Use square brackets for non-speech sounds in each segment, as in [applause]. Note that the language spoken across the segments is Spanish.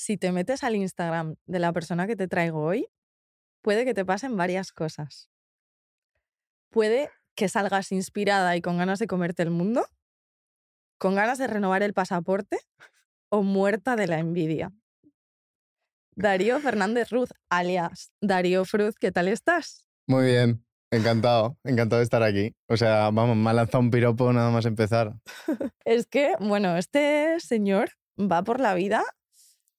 si te metes al Instagram de la persona que te traigo hoy, puede que te pasen varias cosas. Puede que salgas inspirada y con ganas de comerte el mundo, con ganas de renovar el pasaporte o muerta de la envidia. Darío Fernández Ruz, alias Darío Fruz, ¿qué tal estás? Muy bien, encantado, encantado de estar aquí. O sea, vamos, me ha lanzado un piropo nada más empezar. [laughs] es que, bueno, este señor va por la vida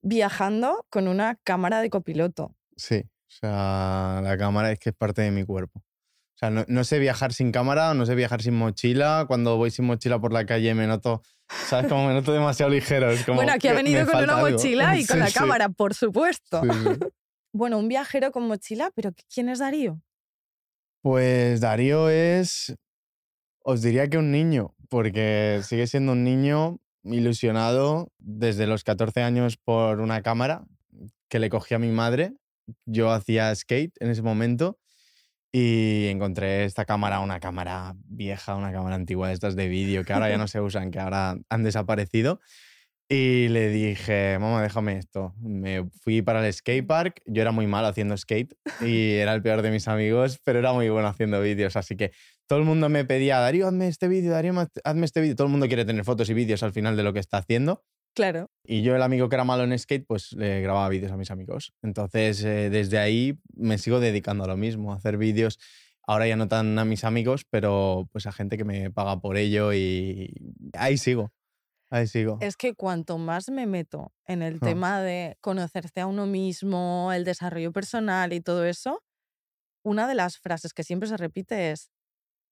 viajando con una cámara de copiloto. Sí, o sea, la cámara es que es parte de mi cuerpo. O sea, no, sé viajar sin cámara, no sé viajar sin mochila. Cuando voy sin mochila por la calle me noto, ¿sabes? Como me noto demasiado ligero. Es como bueno, aquí ha venido con una mochila y [laughs] con la cámara, por supuesto. [laughs] bueno, un viajero con mochila, pero ¿quién es Darío? Pues Darío es, os diría que un niño, porque sigue siendo un niño ilusionado desde los 14 años por una cámara que le cogí a mi madre. Yo hacía skate en ese momento y encontré esta cámara, una cámara vieja, una cámara antigua de estas de vídeo que ahora ya no [laughs] se usan, que ahora han desaparecido. Y le dije, mamá, déjame esto. Me fui para el skate park. Yo era muy malo haciendo skate y era el peor de mis amigos, pero era muy bueno haciendo vídeos. Así que todo el mundo me pedía, Darío, hazme este vídeo, Darío, hazme este vídeo. Todo el mundo quiere tener fotos y vídeos al final de lo que está haciendo. Claro. Y yo, el amigo que era malo en skate, pues le grababa vídeos a mis amigos. Entonces, eh, desde ahí me sigo dedicando a lo mismo, a hacer vídeos. Ahora ya no tan a mis amigos, pero pues a gente que me paga por ello y ahí sigo. Ahí sigo. Es que cuanto más me meto en el ah. tema de conocerse a uno mismo, el desarrollo personal y todo eso, una de las frases que siempre se repite es,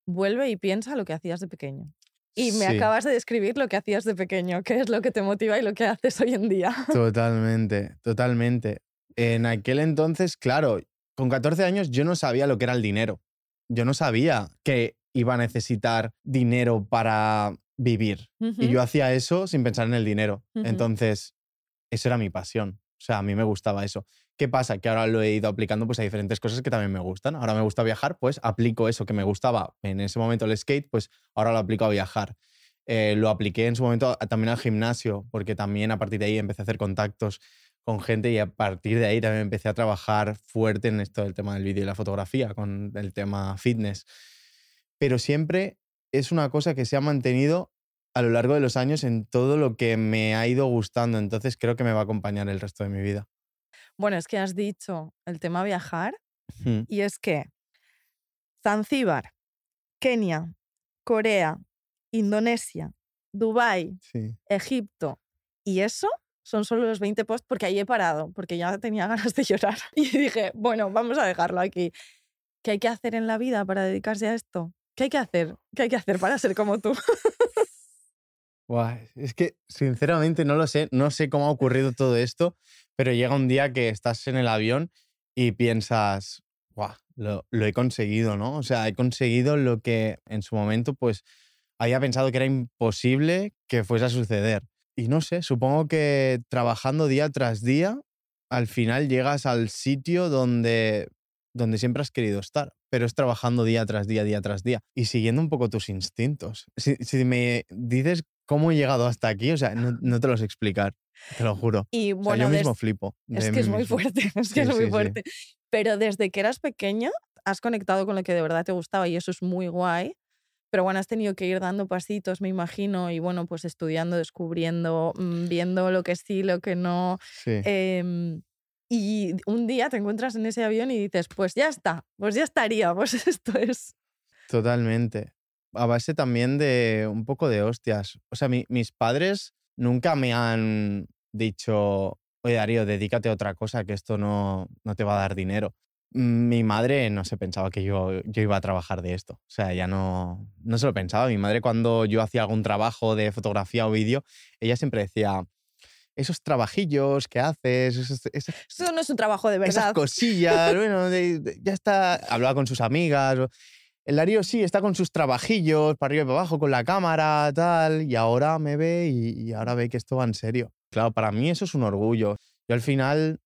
vuelve y piensa lo que hacías de pequeño. Y me acabas de describir lo que hacías de pequeño, qué es lo que te motiva y lo que haces hoy en día. Totalmente, totalmente. En aquel entonces, claro, con 14 años yo no sabía lo que era el dinero. Yo no sabía que iba a necesitar dinero para vivir. Y yo hacía eso sin pensar en el dinero. Entonces, eso era mi pasión. O sea, a mí me gustaba eso. ¿Qué pasa? Que ahora lo he ido aplicando pues, a diferentes cosas que también me gustan. Ahora me gusta viajar, pues aplico eso que me gustaba en ese momento el skate, pues ahora lo aplico a viajar. Eh, lo apliqué en su momento también al gimnasio, porque también a partir de ahí empecé a hacer contactos con gente y a partir de ahí también empecé a trabajar fuerte en esto del tema del vídeo y la fotografía, con el tema fitness. Pero siempre es una cosa que se ha mantenido a lo largo de los años en todo lo que me ha ido gustando. Entonces creo que me va a acompañar el resto de mi vida. Bueno, es que has dicho el tema viajar y es que Zanzíbar, Kenia, Corea, Indonesia, Dubái, Egipto y eso son solo los 20 posts porque ahí he parado, porque ya tenía [laughs] ganas de llorar. Y dije, bueno, vamos a dejarlo aquí. ¿Qué hay que hacer en la vida para dedicarse a esto? ¿Qué hay que hacer? ¿Qué hay que hacer para ser como tú? es que sinceramente no lo sé, no sé cómo ha ocurrido todo esto, pero llega un día que estás en el avión y piensas, Guau, lo, he conseguido, ¿no? O sea, he conseguido lo que en su momento pues había pensado que era imposible que fuese a suceder. Y no sé, supongo que trabajando día tras día, al final llegas al sitio donde donde siempre has querido estar, pero es trabajando día tras día, día tras día y siguiendo un poco tus instintos. Si, me dices cómo he llegado hasta aquí, o sea, no, te lo sé explicar, te lo juro. Y bueno, yo mismo flipo. [laughs] Es que es muy fuerte, es que es muy fuerte. Pero desde que eras pequeño has conectado con lo que de verdad te gustaba y eso es muy guay. Pero bueno, has tenido que ir dando pasitos, me imagino, y bueno, pues estudiando, descubriendo, mm, viendo lo que sí, lo que no. Eh, y un día te encuentras en ese avión y dices, pues ya está, pues ya estaría, pues [laughs] esto es. Totalmente. A base también de un poco de hostias. O sea, mis padres nunca me han dicho, oye Darío, dedícate a otra cosa, que esto no, no te va a dar dinero. Mi madre no se pensaba que yo, yo iba a trabajar de esto. O sea, ya no, no se lo pensaba. Mi madre cuando yo hacía algún trabajo de fotografía o vídeo, ella siempre decía, esos trabajillos que haces. Eso no es un trabajo de verdad. Esas cosillas, bueno, ya está. Hablaba con sus amigas. El Darío sí está con sus trabajillos, para arriba y para abajo, con la cámara, tal. Y ahora me ve y, ahora ve que esto va en serio. Claro, para mí eso es un orgullo. Yo al final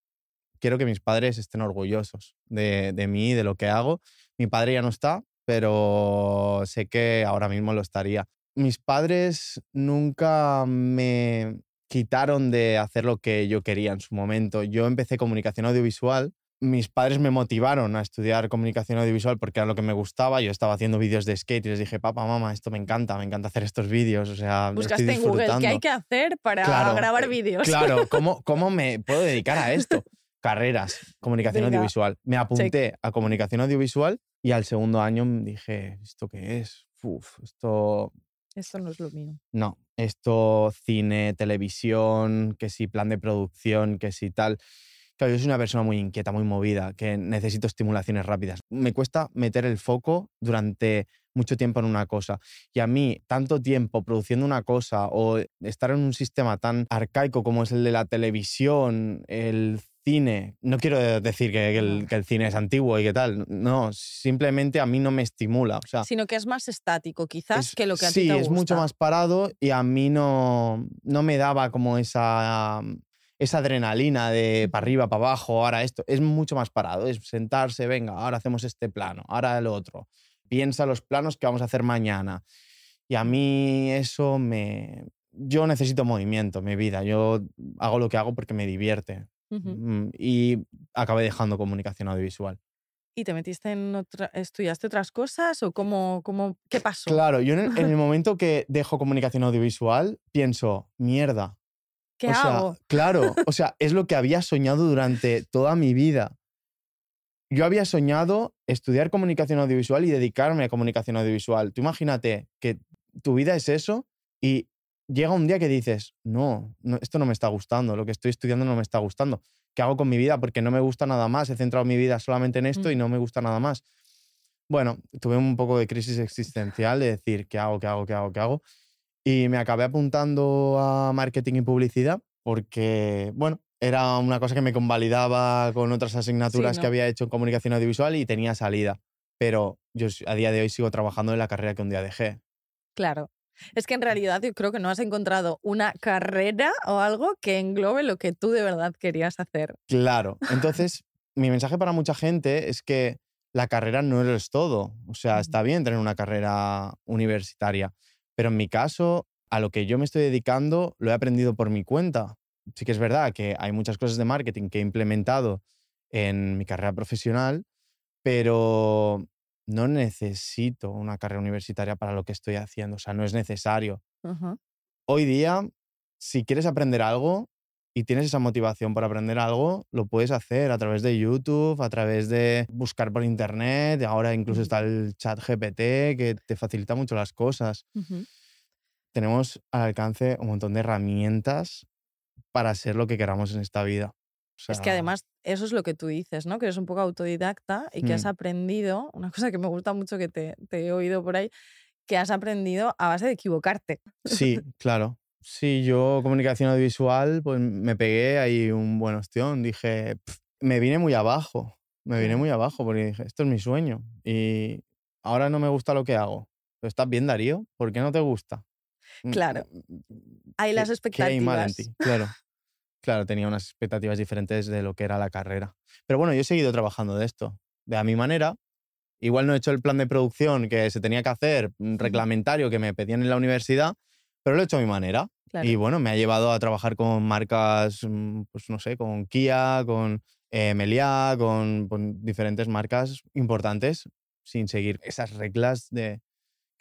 quiero que mis padres estén orgullosos de, de mí, de lo que hago. Mi padre ya no está, pero sé que ahora mismo lo estaría. Mis padres nunca me quitaron de hacer lo que yo quería en su momento. Yo empecé comunicación audiovisual. Mis padres me motivaron a estudiar comunicación audiovisual porque era lo que me gustaba. Yo estaba haciendo vídeos de skate y les dije, papá, mamá, esto me encanta, me encanta hacer estos vídeos. O sea, Buscaste estoy en Google qué hay que hacer para grabar vídeos. Claro, [laughs] ¿cómo, ¿cómo me puedo dedicar a esto? Carreras, comunicación audiovisual. Me apunté a comunicación audiovisual y al segundo año dije, ¿esto qué es? Uf, esto esto no es lo mío. No, esto cine, televisión, que si plan de producción, que si tal. Claro, yo soy una persona muy inquieta, muy movida, que necesito estimulaciones rápidas. Me cuesta meter el foco durante mucho tiempo en una cosa. Y a mí, tanto tiempo produciendo una cosa o estar en un sistema tan arcaico como es el de la televisión, el cine, no quiero decir que el, cine es antiguo y que tal, no, simplemente a mí no me estimula. O sea, Sino que es más estático, quizás, que lo que a ti te gusta. Sí, es mucho más parado y a mí no, no me daba como esa, esa adrenalina de para arriba, para abajo, ahora esto. Es mucho más parado, es sentarse, venga, ahora hacemos este plano, ahora el otro. Piensa los planos que vamos a hacer mañana. Y a mí eso me... Yo necesito movimiento en mi vida. Yo hago lo que hago porque me divierte. Mm, y acabé dejando comunicación audiovisual. ¿Y te metiste en otra, estudiaste otras cosas o cómo, cómo qué pasó? Claro, yo en el, [laughs] momento que dejo comunicación audiovisual pienso, mierda. ¿Qué hago? claro, o sea, es lo que había soñado durante toda mi vida. Yo había soñado estudiar comunicación audiovisual y dedicarme a comunicación audiovisual. Tú imagínate que tu vida es eso y llega un día que dices, no, esto no me está gustando, lo que estoy estudiando no me está gustando. ¿Qué hago con mi vida? Porque no me gusta nada más. He centrado mi vida solamente en esto y mm. no me gusta nada más. Bueno, tuve un poco de crisis existencial de decir, ¿qué hago, qué hago, qué hago, qué hago? Y me acabé apuntando a marketing y publicidad porque, bueno, era una cosa que me convalidaba con otras asignaturas que había hecho en comunicación audiovisual y tenía salida. Pero yo a día de hoy sigo trabajando en la carrera que un día dejé. Claro. Es que en realidad yo creo que no has encontrado una carrera o algo que englobe lo que tú de verdad querías hacer. Claro. [laughs] Entonces, mi mensaje para mucha gente es que la carrera no es todo. O sea, está bien tener una carrera universitaria, pero en mi caso, a lo que yo me estoy dedicando, lo he aprendido por mi cuenta. Sí que es verdad que hay muchas cosas de marketing que he implementado en mi carrera profesional, pero no necesito una carrera universitaria para lo que estoy haciendo, o sea, no es necesario. Hoy día, si quieres aprender algo y tienes esa motivación por aprender algo, lo puedes hacer a través de YouTube, a través de buscar por internet, ahora incluso está el chat GPT que te facilita mucho las cosas. Tenemos al alcance un montón de herramientas para ser lo que queramos en esta vida es que además eso es lo que tú dices, ¿no? Que eres un poco autodidacta y que has mm. aprendido, una cosa que me gusta mucho que te, he oído por ahí, que has aprendido a base de equivocarte. Sí, claro. Sí, yo comunicación audiovisual, pues me pegué ahí un buen ostión. Dije, me vine muy abajo, me vine muy abajo porque dije, esto es mi sueño y ahora no me gusta lo que hago. Pero estás bien, Darío, ¿por qué no te gusta? Mm, claro. Mm, hay las expectativas. ¿Qué hay mal en ti? [laughs] Claro. Claro, tenía unas expectativas diferentes de lo que era la carrera. Pero bueno, yo he seguido trabajando de esto, de a mi manera. Igual no he hecho el plan de producción que se tenía que hacer, reglamentario que me pedían en la universidad, pero lo he hecho a mi manera. Y bueno, me ha llevado a trabajar con marcas, mm, pues no sé, con Kia, con eh, Meliá, con diferentes marcas importantes, sin seguir esas reglas de,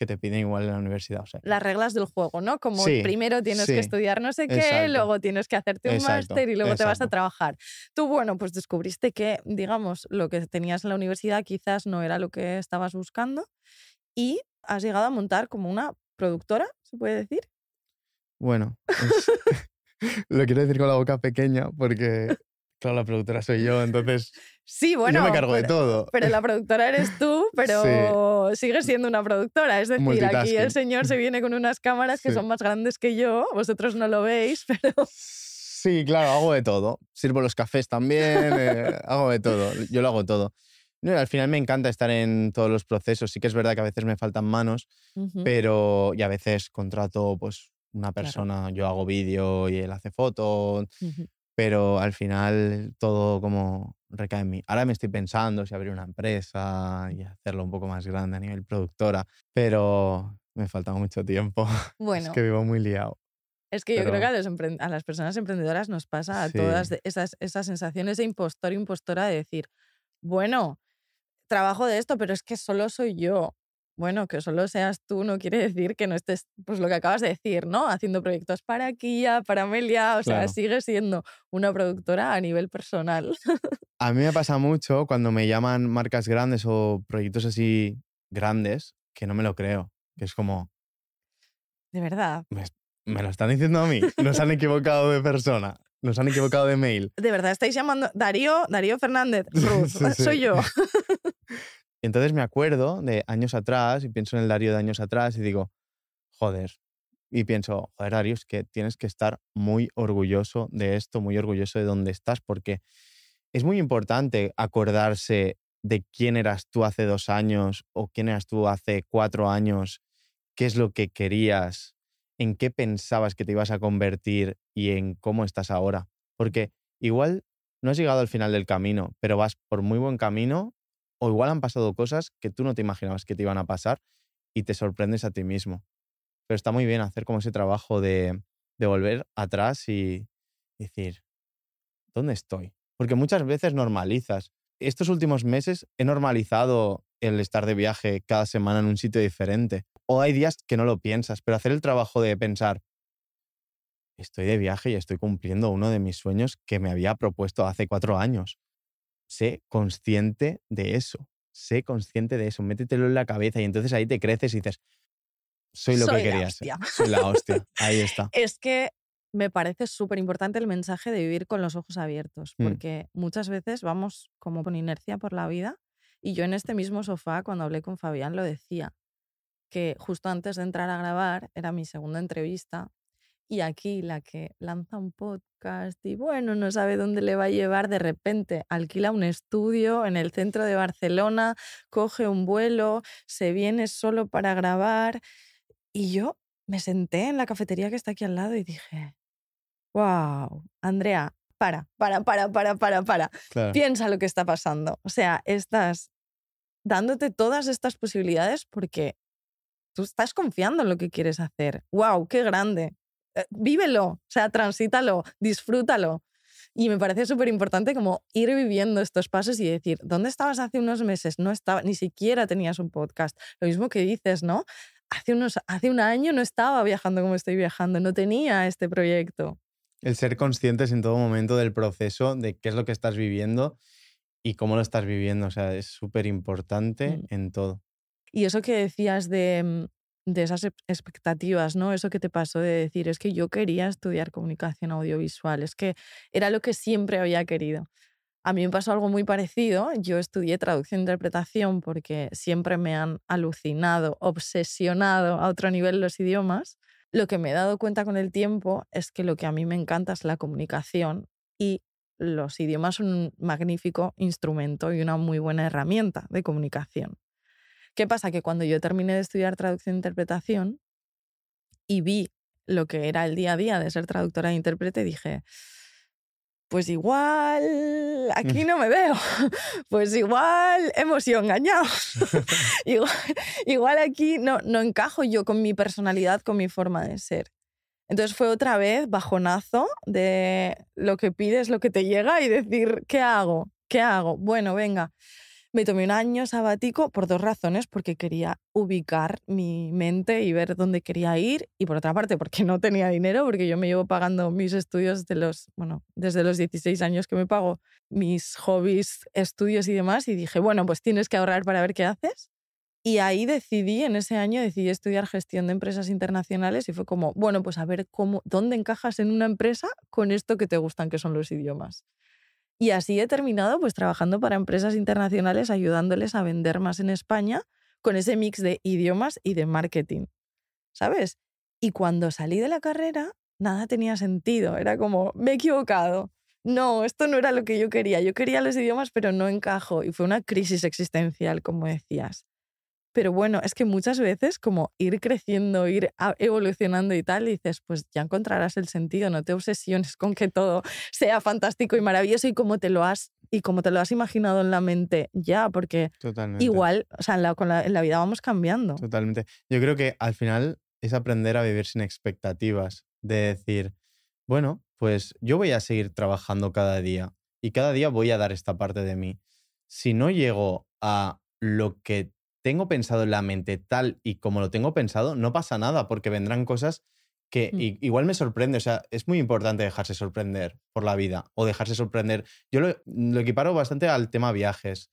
que te piden igual en la universidad. O sea. Las reglas del juego, ¿no? Como primero tienes que estudiar no sé qué, luego tienes que hacerte un máster y luego te vas a trabajar. Tú, bueno, pues descubriste que, digamos, lo que tenías en la universidad quizás no era lo que estabas buscando y has llegado a montar como una productora, ¿se puede decir? Bueno, [laughs] lo quiero decir con la boca pequeña porque Claro, la productora soy yo, entonces. Sí, bueno. Yo me cargo de todo. Pero la productora eres [laughs] tú, pero sigues siendo una productora. Es decir, aquí el señor se viene con unas cámaras que son más grandes que yo. Vosotros no lo veis, [laughs] pero. Sí, claro, hago de todo. Sirvo los cafés también, eh, hago de todo. Yo lo hago todo. al final me encanta estar en todos los procesos. Sí que es verdad que a veces me faltan manos, pero y a veces contrato pues una persona, yo hago vídeo y él hace fotos pero al final todo como recae en mí. Ahora me estoy pensando si abrir una empresa y hacerlo un poco más grande a nivel productora, pero me falta mucho tiempo. [laughs] Bueno. es que vivo muy liado. Es que yo creo que a, las personas emprendedoras nos pasa a todas esas, esas sensaciones de impostor, impostora de decir, bueno, trabajo de esto, pero es que solo soy yo. Bueno, que solo seas tú no quiere decir que no estés, pues lo que acabas de decir, ¿no? Haciendo proyectos para Kia, para Amelia, o sea, sigue siendo una productora a nivel personal. [laughs] A mí me pasa mucho cuando me llaman marcas grandes o proyectos así grandes, que no me lo creo, que es como... De verdad. Me, me lo están diciendo a mí, nos han equivocado de persona. Nos han equivocado de mail. De verdad, estáis llamando Darío, Darío Fernández, [laughs] Ruth, soy yo. [laughs] entonces me acuerdo de años atrás y pienso en el Darío de años atrás y digo, joder. Y pienso, joder, Darío, es que tienes que estar muy orgulloso de esto, muy orgulloso de dónde estás, porque es muy importante acordarse de quién eras tú hace dos años o quién eras tú hace cuatro años, qué es lo que querías, en qué pensabas que te ibas a convertir y en cómo estás ahora. Porque igual no has llegado al final del camino, pero vas por muy buen camino o igual han pasado cosas que tú no te imaginabas que te iban a pasar y te sorprendes a ti mismo. Pero está muy bien hacer como ese trabajo de, de volver atrás y decir, ¿dónde estoy? Porque muchas veces normalizas. Estos últimos meses he normalizado el estar de viaje cada semana en un sitio diferente. O hay días que no lo piensas, pero hacer el trabajo de pensar, estoy de viaje y estoy cumpliendo uno de mis sueños que me había propuesto hace cuatro años. Sé consciente de eso, sé consciente de eso, métetelo en la cabeza y entonces ahí te creces y dices, soy lo que querías. Soy la hostia. Ahí está. [laughs] Es que me parece súper importante el mensaje de vivir con los ojos abiertos, mm. porque muchas veces vamos como con inercia por la vida y yo en este mismo sofá, cuando hablé con Fabián, lo decía, que justo antes de entrar a grabar era mi segunda entrevista y aquí la que lanza un podcast y bueno, no sabe dónde le va a llevar, de repente alquila un estudio en el centro de Barcelona, coge un vuelo, se viene solo para grabar y yo me senté en la cafetería que está aquí al lado y dije, wow, Andrea, para, para, para, para, para, para. Piensa lo que está pasando. O sea, estás dándote todas estas posibilidades porque tú estás confiando en lo que quieres hacer. ¡Wow! ¡Qué grande! Eh, vívelo, o sea, transítalo, disfrútalo. Y me parece súper importante como ir viviendo estos pasos y decir, ¿dónde estabas hace unos meses? No estaba, ni siquiera tenías un podcast. Lo mismo que dices, ¿no? Hace, unos, hace un año no estaba viajando como estoy viajando, no tenía este proyecto. El ser conscientes en todo momento del proceso, de qué es lo que estás viviendo y cómo lo estás viviendo. O sea, es súper importante mm. en todo. Y eso que decías de, mm, de, esas expectativas, ¿no? Eso que te pasó de decir, es que yo quería estudiar comunicación audiovisual, es que era lo que siempre había querido. A mí me pasó algo muy parecido. Yo estudié traducción e interpretación porque siempre me han alucinado, obsesionado a otro nivel los idiomas. Lo que me he dado cuenta con el tiempo es que lo que a mí me encanta es la comunicación y los idiomas son un magnífico instrumento y una muy buena herramienta de comunicación. ¿Qué pasa? Que cuando yo terminé de estudiar traducción e interpretación y vi lo que era el día a día de ser traductora e intérprete, dije, pues igual aquí no me veo, [laughs] pues igual hemos sido engañados, [laughs] [laughs] igual, aquí no, no encajo yo con mi personalidad, con mi forma de ser. Entonces fue otra vez bajonazo de lo que pides, lo que te llega y decir, ¿qué hago? ¿Qué hago? Bueno, venga. Me tomé un año sabático por dos razones, porque quería ubicar mi mente y ver dónde quería ir, y por otra parte porque no tenía dinero, porque yo me llevo pagando mis estudios de los, bueno, desde los 16 años que me pago mis hobbies, estudios y demás, y dije, bueno, pues tienes que ahorrar para ver qué haces. Y ahí decidí, en ese año decidí estudiar gestión de empresas internacionales y fue como, bueno, pues a ver cómo, dónde encajas en una empresa con esto que te gustan, que son los idiomas. Y así he terminado pues trabajando para empresas internacionales, ayudándoles a vender más en España con ese mix de idiomas y de marketing, ¿sabes? Y cuando salí de la carrera, nada tenía sentido, era como, me he equivocado. No, esto no era lo que yo quería. Yo quería los idiomas, pero no encajo. Y fue una crisis existencial, como decías. Pero bueno, es que muchas veces como ir creciendo, ir evolucionando y tal, dices, pues ya encontrarás el sentido, no te obsesiones con que todo sea fantástico y maravilloso y como te lo has y como te lo has imaginado en la mente ya, porque igual, o sea, en la, con la, en la vida vamos cambiando. Totalmente. Yo creo que al final es aprender a vivir sin expectativas de decir, bueno, pues yo voy a seguir trabajando cada día y cada día voy a dar esta parte de mí. Si no llego a lo que tengo pensado en la mente tal y como lo tengo pensado, no pasa nada porque vendrán cosas que mm. igual me sorprende. O sea, es muy importante dejarse sorprender por la vida o dejarse sorprender. Yo lo, lo equiparo bastante al tema viajes.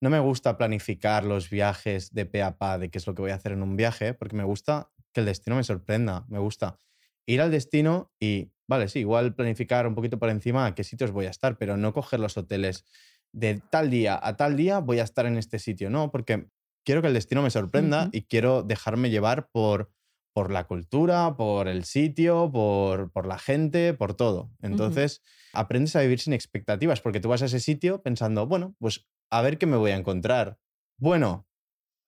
No me gusta planificar los viajes de pe a pa de qué es lo que voy a hacer en un viaje, porque me gusta que el destino me sorprenda. Me gusta ir al destino y, vale, sí, igual planificar un poquito por encima a qué sitios voy a estar, pero no coger los hoteles de tal día a tal día voy a estar en este sitio, no, porque quiero que el destino me sorprenda y quiero dejarme llevar por, por la cultura, por el sitio, por, por la gente, por todo. Entonces, aprendes a vivir sin expectativas, porque tú vas a ese sitio pensando, bueno, pues a ver qué me voy a encontrar. Bueno,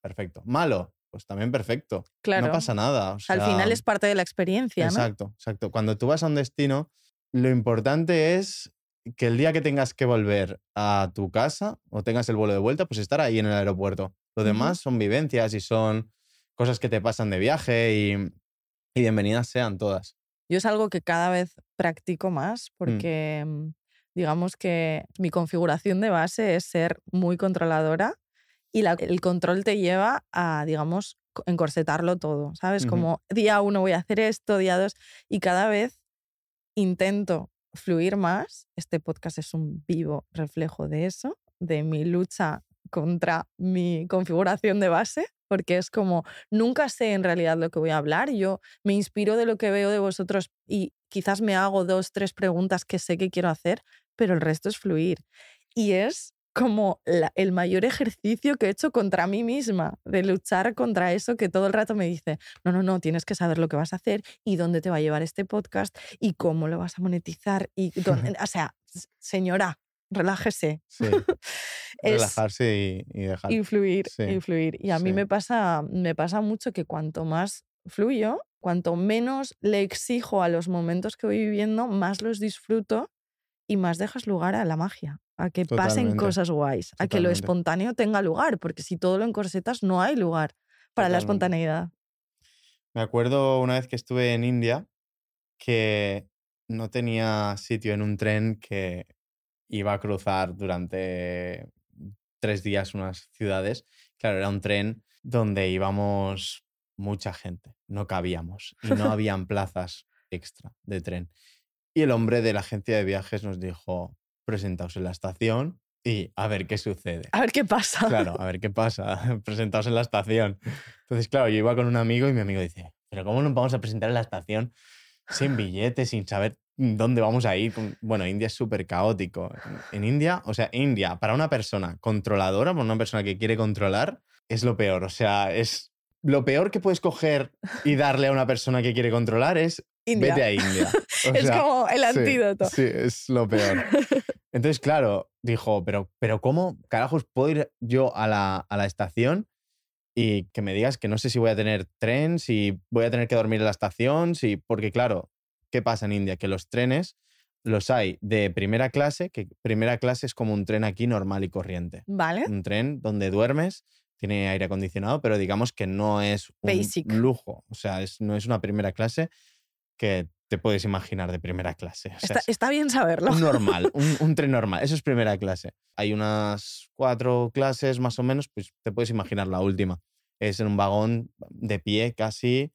perfecto. Malo, pues también perfecto. Claro. No pasa nada. Al final es parte de la experiencia, ¿no? Exacto, exacto. Cuando tú vas a un destino, lo importante es que el día que tengas que volver a tu casa o tengas el vuelo de vuelta, pues estar ahí en el aeropuerto. Lo demás son vivencias y son cosas que te pasan de viaje y, y bienvenidas sean todas. Yo es algo que cada vez practico más mm. porque mm, digamos que mi configuración de base es ser muy controladora y el control te lleva a, digamos, encorsetarlo todo, ¿sabes? Como día uno voy a hacer esto, día dos, y cada vez intento fluir más. Este podcast es un vivo reflejo de eso, de mi lucha contra mi configuración de base, porque es como, nunca sé en realidad lo que voy a hablar, yo me inspiro de lo que veo de vosotros y quizás me hago dos, tres preguntas que sé que quiero hacer, pero el resto es fluir. Y es como el mayor ejercicio que he hecho contra mí misma, de luchar contra eso que todo el rato me dice, no, no, no, tienes que saber lo que vas a hacer y dónde te va a llevar este podcast y cómo lo vas a monetizar. Y o sea, señora, relájese. Sí. [laughs] Relajarse y, dejar. Influir, influir. Y a mí me pasa, me pasa mucho que cuanto más fluyo, cuanto menos le exijo a los momentos que voy viviendo, más los disfruto y más dejas lugar a la magia, a que pasen cosas guays, a que lo espontáneo tenga lugar, porque si todo lo encorsetas no hay lugar para la espontaneidad. Me acuerdo una vez que estuve en India que no tenía sitio en un tren que iba a cruzar durante tres días unas ciudades. Claro, era un tren donde íbamos mucha gente, no cabíamos y no [laughs] habían plazas extra de tren. Y el hombre de la agencia de viajes nos dijo, presentaos en la estación y a ver qué sucede. A ver qué pasa. Claro, a ver qué pasa. [laughs] presentaos en la estación. Entonces, claro, yo iba con un amigo y mi amigo dice, pero ¿cómo nos vamos a presentar en la estación sin billetes, sin saber dónde vamos a ir? Bueno, India es súper caótico. En India, o sea, India, para una persona controladora, para una persona que quiere controlar, es lo peor. O sea, es lo peor que puedes coger y darle a una persona que quiere controlar es Vete a India. [laughs] es como el antídoto. Sí, es lo peor. [laughs] Entonces, claro, dijo, pero, pero ¿cómo carajos puedo ir yo a la, a la estación y que me digas que no sé si voy a tener tren, si voy a tener que dormir en la estación, si, porque claro, ¿qué pasa en India? Que los trenes los hay de primera clase, que primera clase es como un tren aquí normal y corriente. Vale. Un tren donde duermes, tiene aire acondicionado, pero digamos que no es un lujo, o sea, es, no es una primera clase, que te puedes imaginar de primera clase. está, bien saberlo. Un normal, [laughs] un, tren normal. Eso es primera clase. Hay unas cuatro clases más o menos, pues te puedes imaginar la última. Es en un vagón de pie casi,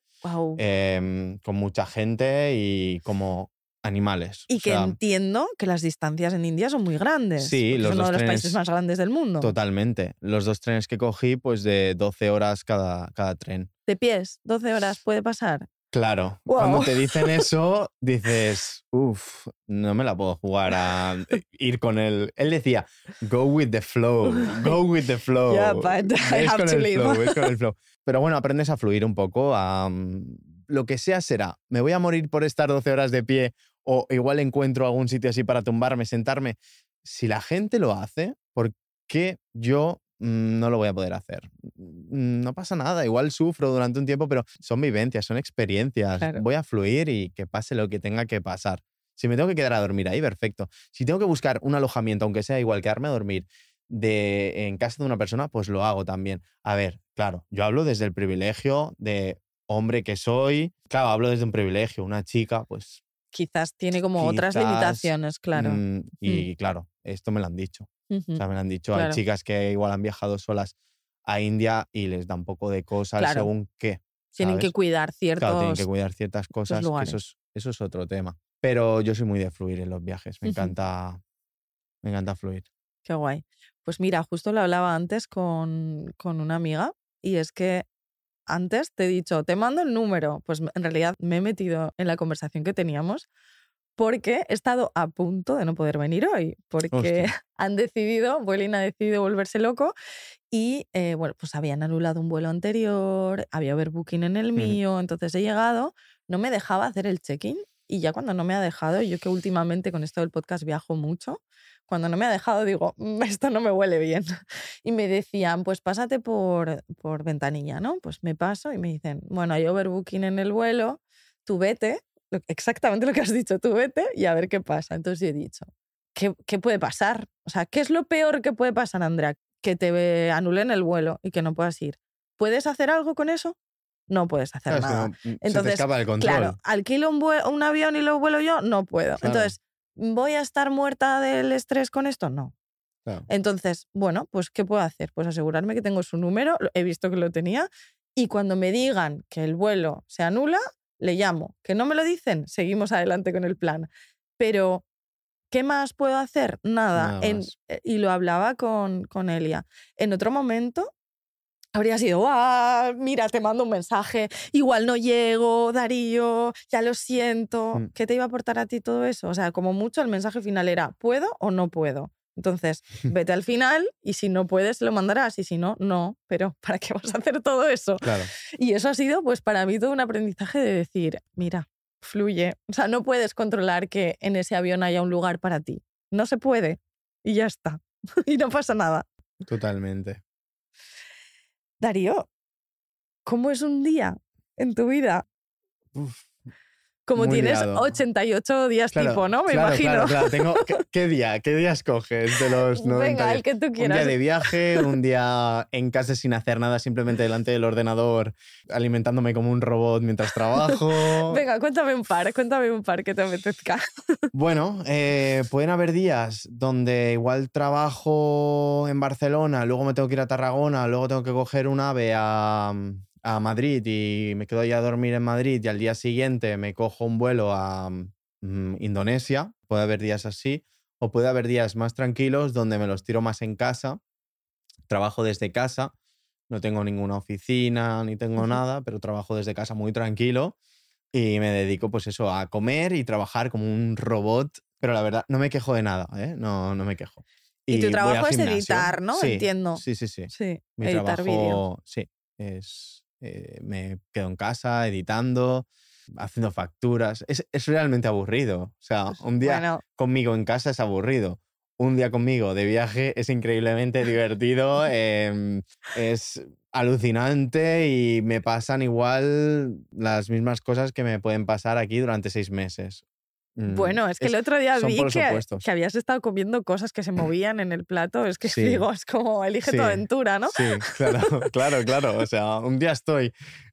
em, con mucha gente y como animales. Y que entiendo que las distancias en India son muy grandes. Sí, los es uno de los países más grandes del mundo. Totalmente. Los dos trenes que cogí, pues de 12 horas cada, cada tren. ¿De pies? ¿12 horas puede pasar? Claro, cuando te dicen [laughs] eso, dices, uff, no me la puedo jugar a ir con él. Él decía, go with the flow, go [laughs] with the flow. Yeah, but [laughs] I have to leave. con el flow. Pero bueno, aprendes a fluir un poco, a mm, lo que sea será. Me voy a morir por estar 12 horas de pie o igual encuentro algún sitio así para tumbarme, sentarme. Si la gente lo hace, ¿por qué yo no lo voy a poder hacer. Mm, no pasa nada, igual sufro durante un tiempo, pero son vivencias, son experiencias. Voy a fluir y que pase lo que tenga que pasar. Si me tengo que quedar a dormir ahí, perfecto. Si tengo que buscar un alojamiento, aunque sea igual, quedarme a dormir de, en casa de una persona, pues lo hago también. A ver, claro, yo hablo desde el privilegio de hombre que soy. Claro, hablo desde un privilegio. Una chica, pues. Quizás tiene como otras limitaciones, claro. Mm, mm. y claro, esto me lo han dicho. O sea, me lo han dicho. Hay chicas que igual han viajado solas a India y les da un poco de cosas según qué. Tienen que cuidar ciertos. Claro, tienen que cuidar ciertas cosas. eso, es, eso es otro tema. Pero yo soy muy de fluir en los viajes. Me encanta. Me encanta fluir. Qué guay. Pues mira, justo lo hablaba antes con, con una amiga y es que antes te he dicho, te mando el número. Pues en realidad me he metido en la conversación que teníamos porque he estado a punto de no poder venir hoy, porque [laughs] han decidido, Vuelin ha decidido volverse loco y, eh, bueno, pues habían anulado un vuelo anterior, había overbooking en el mío, entonces he llegado, no me dejaba hacer el check-in y ya cuando no me ha dejado, yo que últimamente con esto del podcast viajo mucho, cuando no me ha dejado digo, mm, esto no me huele bien. Y me decían, pues pásate por, por ventanilla, ¿no? Pues me paso y me dicen, bueno, hay overbooking en el vuelo, tú vete, exactamente lo que has dicho, tú vete y a ver qué pasa. Entonces yo he dicho, ¿qué, ¿qué puede pasar? O sea, ¿qué es lo peor que puede pasar, Andrea? Que te anulen el vuelo y que no puedas ir. ¿Puedes hacer algo con eso? No puedes hacer nada. Mm, Entonces, claro, alquilo un, un, avión y lo vuelo yo, no puedo. Entonces, ¿voy a estar muerta del estrés con esto? No. Entonces, bueno, pues ¿qué puedo hacer? Pues asegurarme que tengo su número, he visto que lo tenía, y cuando me digan que el vuelo se anula, le llamo. Que no me lo dicen, seguimos adelante con el plan. Pero, ¿qué más puedo hacer? Nada. Eh, y lo hablaba con, con Elia. En otro momento habría sido, ah, mira, te mando un mensaje, igual no llego, Darío, ya lo siento. Mm. ¿Qué te iba a aportar a ti todo eso? O sea, como mucho el mensaje final era, ¿puedo o no puedo? Entonces, [laughs] vete al final y si no puedes, lo mandarás y si no, no. Pero [laughs] ¿para qué vas a hacer todo eso? Claro. Y eso ha sido, pues, para mí todo un aprendizaje de decir, mira, fluye. O sea, no puedes controlar que en ese avión haya un lugar para ti. No se puede. Y ya está. [laughs] y no pasa nada. Totalmente. Darío, ¿cómo es un día en tu vida? Como tienes 88 días tipo, ¿no? Me imagino. Claro, claro. Tengo, ¿qué, día? ¿Qué día escoges de los 90 [laughs] Venga, el que tú quieras. Un día de viaje, un día en casa sin hacer nada, simplemente delante del ordenador, alimentándome como un robot mientras trabajo. [laughs] Venga, cuéntame un par, cuéntame un par que te apetezca. [laughs] Bueno, eh, pueden haber días donde igual trabajo en Barcelona, luego me tengo que ir a Tarragona, luego tengo que coger un ave a a Madrid y me quedo allá a dormir en Madrid y al día siguiente me cojo un vuelo a mm, Indonesia, puede haber días así, o puede haber días más tranquilos donde me los tiro más en casa, trabajo desde casa, no tengo ninguna oficina ni tengo nada, pero trabajo desde casa muy tranquilo y me dedico pues eso a comer y trabajar como un robot, pero la verdad no me quejo de nada, ¿eh? no, no me quejo. Y, tu trabajo es editar, ¿no? Entiendo. Sí, sí, sí. Sí, Mi editar trabajo, Sí, es eh, me quedo en casa editando, haciendo facturas. Es, es realmente aburrido. O sea, pues un día conmigo en casa es aburrido. Un día conmigo de viaje es increíblemente divertido, [laughs] em, es alucinante y me pasan igual las mismas cosas que me pueden pasar aquí durante seis meses. Mm, bueno, es que el otro día vi que, que, habías estado comiendo cosas que se movían en el plato. Es que [laughs] digo, es como elige tu aventura, ¿no? Sí, claro, [laughs] claro, claro. O sea, un día estoy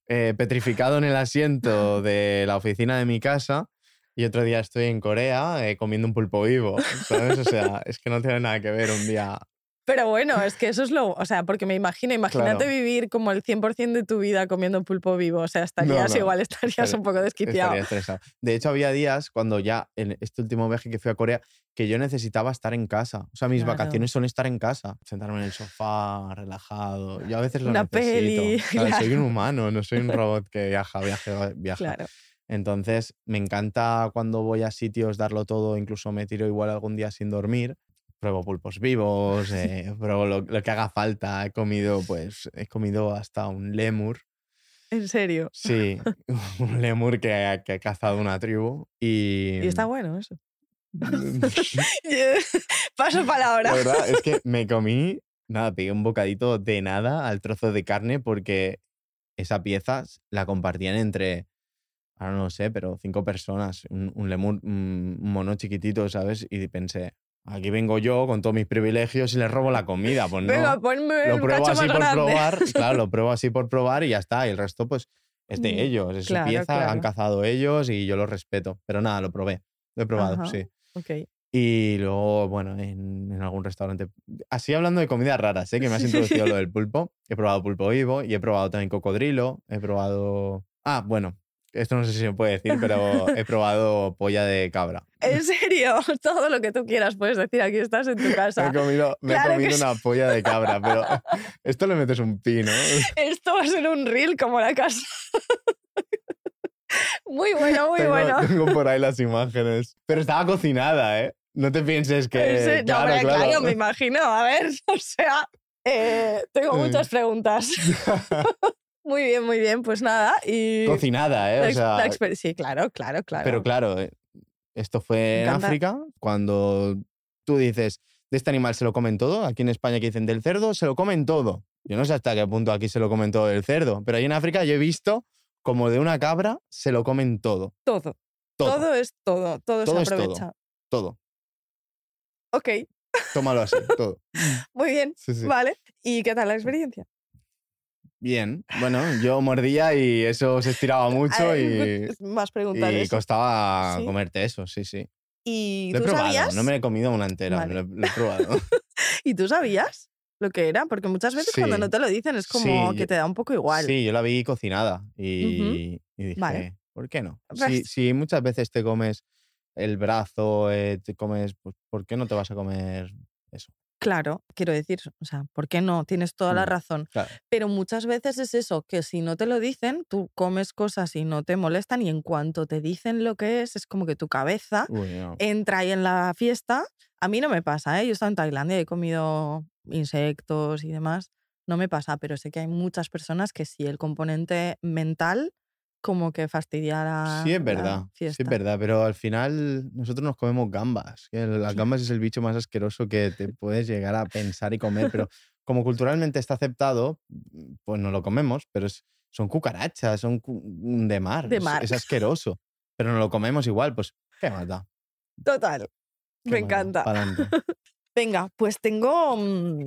eh, petrificado en el asiento [laughs] de la oficina de mi casa y otro día estoy en Corea eh, comiendo un pulpo vivo. ¿Sabes? O sea, es que no tiene nada que ver un día pero bueno, es que eso es lo. O sea, porque me imagino, imagínate vivir como el 100% de tu vida comiendo pulpo vivo. O sea, estarías igual, estarías un poco desquiciado. De hecho, había días cuando ya en este último viaje que fui a Corea que yo necesitaba estar en casa. O sea, mis vacaciones son estar en casa, sentarme en el sofá, relajado. Yo a veces lo Una necesito. Peli, [laughs] Soy un humano, no soy un [laughs] robot que viaja, viaja, viaja. Claro. Entonces, me encanta cuando voy a sitios darlo todo, incluso me tiro igual algún día sin dormir pruebo pulpos vivos, [laughs] eh, pruebo lo, que haga falta. He comido, pues, he comido hasta un lemur. ¿En serio? Sí, [laughs] un lemur que, ha cazado una tribu y... Y está bueno eso. [laughs] Paso palabra. La verdad es que me comí, nada, pegué un bocadito de nada al trozo de carne porque esa pieza la compartían entre, ahora no lo sé, pero cinco personas, un, un lemur, un mono chiquitito, ¿sabes? Y pensé, Aquí vengo yo con todos mis privilegios y le robo la comida. Pues no. Venga, ponme lo pruebo así por probar. [laughs] Claro, lo pruebo así por probar y ya está. Y el resto, pues, es de ellos, es su pieza, han cazado ellos y yo lo respeto. Pero nada, lo probé, lo he probado, sí. Ok. Y luego, bueno, en, algún restaurante. Así hablando de comidas raras, ¿eh? que me has [laughs] introducido lo del pulpo. He probado pulpo vivo y he probado también cocodrilo. He probado. Ah, bueno, esto no sé si se puede decir, pero he probado polla de cabra. ¿En serio? [laughs] Todo lo que tú quieras puedes decir. Aquí estás en tu casa. [laughs] me he comido, una polla de cabra, pero [laughs] esto le metes un pino. Esto va a ser un reel como la casa. Muy bueno, muy bueno. Tengo por ahí las imágenes. Pero estaba cocinada, ¿eh? No te pienses que. claro, no, claro. me imagino. A ver, o sea, eh, tengo muchas preguntas. Muy bien, muy bien. Pues nada. Y Cocinada, ¿eh? O sea, sí, claro, claro, claro. Pero claro, eh, esto fue en África, cuando tú dices, de este animal se lo comen todo. Aquí en España que dicen del cerdo, se lo comen todo. Yo no sé hasta qué punto aquí se lo comen todo del cerdo, pero ahí en África yo he visto como de una cabra se lo comen todo. Todo. Todo, es todo. Todo, se aprovecha. todo. Ok. Tómalo así, todo. [laughs] Muy bien. Vale. ¿Y qué tal la experiencia? Bien. Bueno, yo mordía y eso se estiraba [laughs] mucho y. Más preguntas. Y costaba comerte eso, sí, sí. ¿Y lo he probado, no me he comido una entera, lo, he probado. [laughs] ¿Y tú sabías lo que era? Porque muchas veces cuando no te lo dicen es como que te da un poco igual. Sí, yo la vi cocinada y, dije, ¿por qué no? Si, si muchas veces te comes el brazo, eh, te comes, pues, ¿por qué no te vas a comer? Claro, quiero decir, o sea, ¿por qué no? Tienes toda la mm, razón. Pero muchas veces es eso, que si no te lo dicen, tú comes cosas y no te molestan y en cuanto te dicen lo que es, es como que tu cabeza entra ahí en la fiesta. A mí no me pasa, ¿eh? Yo he estado en Tailandia y he comido insectos y demás. No me pasa, pero sé que hay muchas personas que sí, el componente mental como que fastidia la Sí, es verdad. Sí, es verdad, pero al final nosotros nos comemos gambas. Las gambas es el bicho más asqueroso que te [laughs] puedes llegar a pensar y comer, pero como culturalmente está aceptado, pues no lo comemos, pero son cucarachas, son de mar. De mar. Es, [laughs] asqueroso, pero no lo comemos igual, pues qué maldad. Total. Me encanta. [laughs] Venga, pues tengo, mm,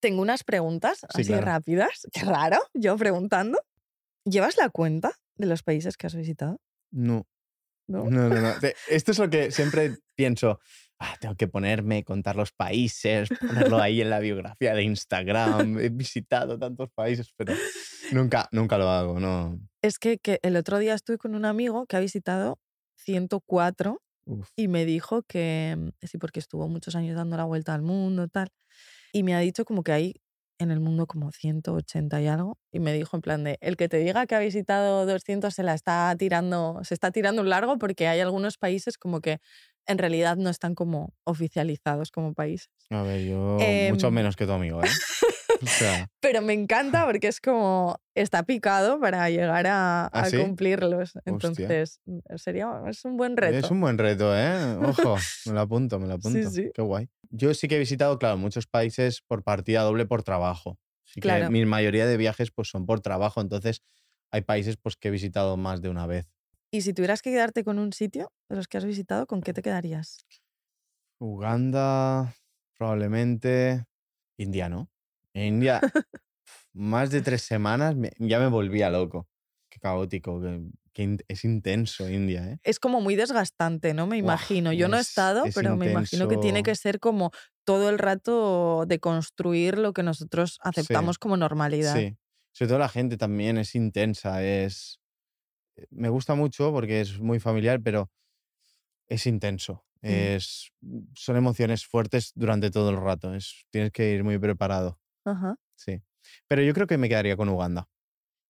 tengo unas preguntas así rápidas. Qué raro, yo preguntando. ¿Llevas la cuenta de los países que has visitado? No. No, no, no. [laughs] Esto es lo que siempre pienso. Ah, tengo que ponerme, contar los países, ponerlo ahí en la biografía de Instagram. He visitado tantos países, pero nunca, nunca lo hago, no. Es que, que el otro día estuve con un amigo que ha visitado 104 y me dijo que, mm, sí, porque estuvo muchos años dando la vuelta al mundo, tal, y me ha dicho como que hay en el mundo como 180 y algo y me dijo en plan de el que te diga que ha visitado 200 se la está tirando se está tirando un largo porque hay algunos países como que en realidad no están como oficializados como países. A ver, yo mucho em, menos que tu amigo, ¿eh? [laughs] [laughs] [laughs] Pero me encanta porque es como está picado para llegar a, ¿Ah, cumplirlos. Entonces, sería es un buen reto. Es un buen reto, ¿eh? [laughs] Ojo, me lo apunto, me lo apunto. Sí, sí. Qué guay. Yo sí que he visitado, claro, muchos países por partida doble por trabajo. Sí claro. mi mayoría de viajes pues son por trabajo, entonces hay países pues que he visitado más de una vez. Y si tuvieras que quedarte con un sitio de los que has visitado, ¿con qué te quedarías? Uganda, probablemente India, ¿no? En India, más de tres semanas ya me volvía loco. Qué caótico, que, es intenso India. ¿eh? Es como muy desgastante, ¿no? Me imagino. Yo no he estado, pero me imagino que tiene que ser como todo el rato de construir lo que nosotros aceptamos como normalidad. Sí, sobre todo la gente también es intensa, es... Eh, me gusta mucho porque es muy familiar, pero es intenso. Mm. Es, son emociones fuertes durante todo el rato. Es, tienes que ir muy preparado. Ajá. Sí. Pero yo creo que me quedaría con Uganda.